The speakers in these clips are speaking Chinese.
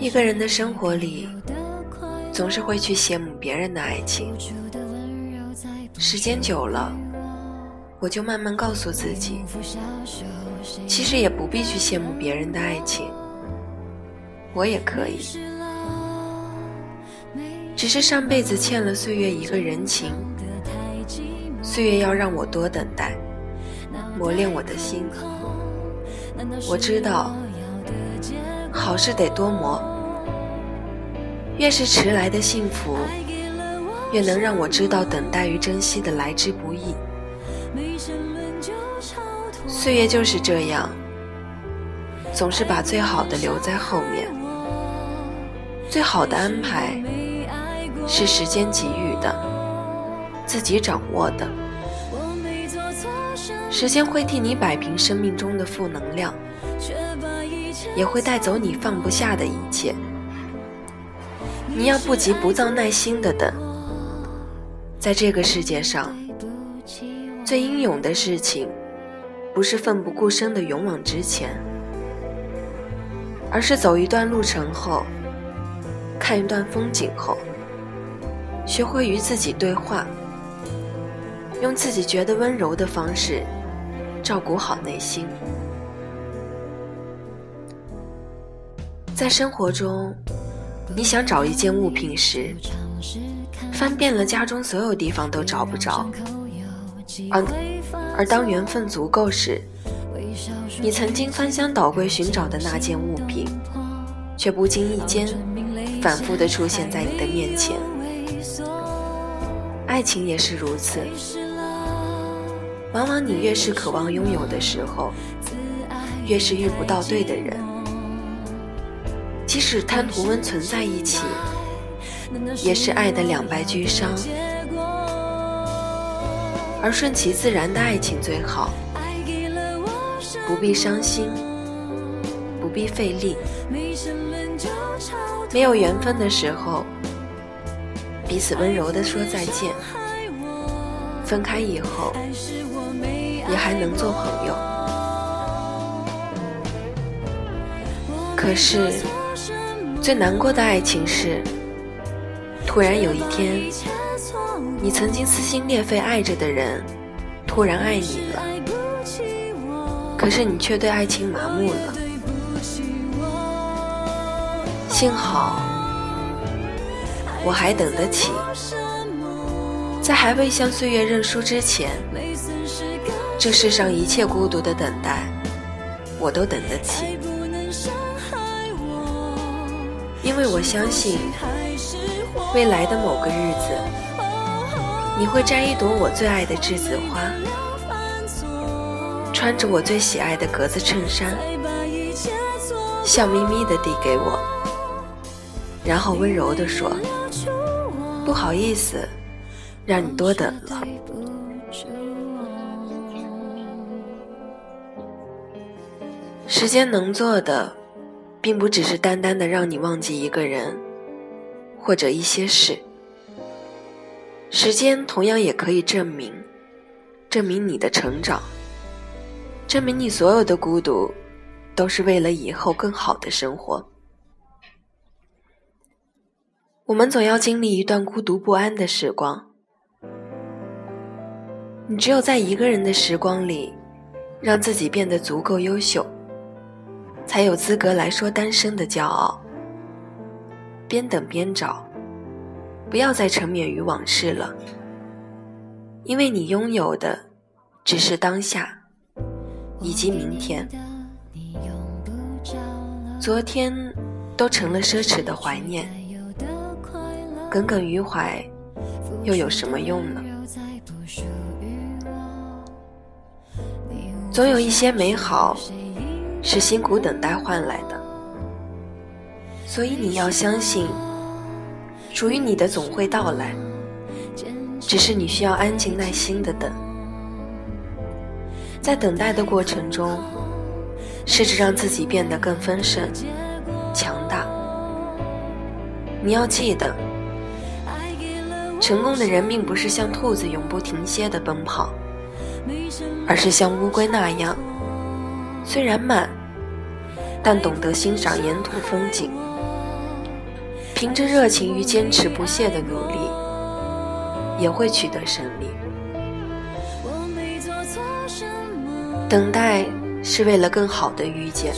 一个人的生活里，总是会去羡慕别人的爱情。时间久了，我就慢慢告诉自己，其实也不必去羡慕别人的爱情，我也可以。只是上辈子欠了岁月一个人情，岁月要让我多等待，磨练我的心。我知道。好事得多磨，越是迟来的幸福，越能让我知道等待与珍惜的来之不易。岁月就是这样，总是把最好的留在后面。最好的安排是时间给予的，自己掌握的。时间会替你摆平生命中的负能量。也会带走你放不下的一切。你要不急不躁，耐心的等。在这个世界上，最英勇的事情，不是奋不顾身的勇往直前，而是走一段路程后，看一段风景后，学会与自己对话，用自己觉得温柔的方式，照顾好内心。在生活中，你想找一件物品时，翻遍了家中所有地方都找不着；而而当缘分足够时，你曾经翻箱倒柜寻找的那件物品，却不经意间反复的出现在你的面前。爱情也是如此，往往你越是渴望拥有的时候，越是遇不到对的人。即使贪图温存在一起，也是爱的两败俱伤。而顺其自然的爱情最好，不必伤心，不必费力。没有缘分的时候，彼此温柔的说再见。分开以后，也还能做朋友。可是。最难过的爱情是，突然有一天，你曾经撕心裂肺爱着的人，突然爱你了，可是你却对爱情麻木了。幸好，我还等得起，在还未向岁月认输之前，这世上一切孤独的等待，我都等得起。因为我相信，未来的某个日子，你会摘一朵我最爱的栀子花，穿着我最喜爱的格子衬衫，笑眯眯地递给我，然后温柔地说：“不好意思，让你多等了。”时间能做的。并不只是单单的让你忘记一个人，或者一些事。时间同样也可以证明，证明你的成长，证明你所有的孤独，都是为了以后更好的生活。我们总要经历一段孤独不安的时光，你只有在一个人的时光里，让自己变得足够优秀。才有资格来说单身的骄傲。边等边找，不要再沉湎于往事了，因为你拥有的只是当下，以及明天。昨天都成了奢侈的怀念，耿耿于怀又有什么用呢？总有一些美好。是辛苦等待换来的，所以你要相信，属于你的总会到来，只是你需要安静耐心的等。在等待的过程中，试着让自己变得更丰盛、强大。你要记得，成功的人并不是像兔子永不停歇的奔跑，而是像乌龟那样。虽然慢，但懂得欣赏沿途风景，凭着热情与坚持不懈的努力，也会取得胜利。等待是为了更好的遇见，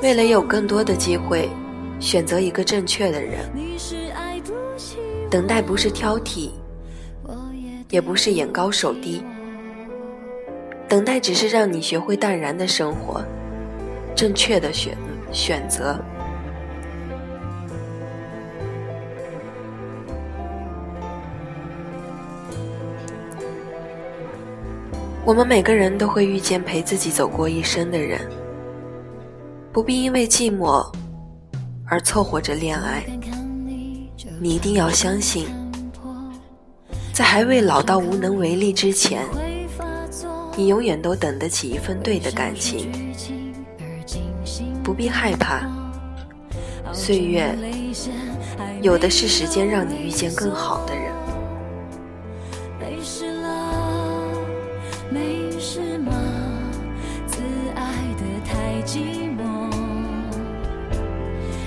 为了有更多的机会选择一个正确的人。等待不是挑剔，也不是眼高手低。等待只是让你学会淡然的生活，正确的选选择。我们每个人都会遇见陪自己走过一生的人，不必因为寂寞而凑合着恋爱。你一定要相信，在还未老到无能为力之前。你永远都等得起一份对的感情，不必害怕。岁月有的是时间让你遇见更好的人。没事了，没事吗？自爱的太寂寞，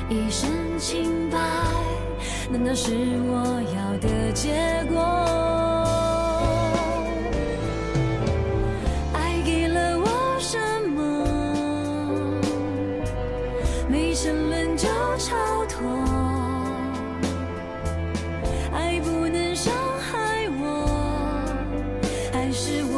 一身清白，难道是我要的结果？是我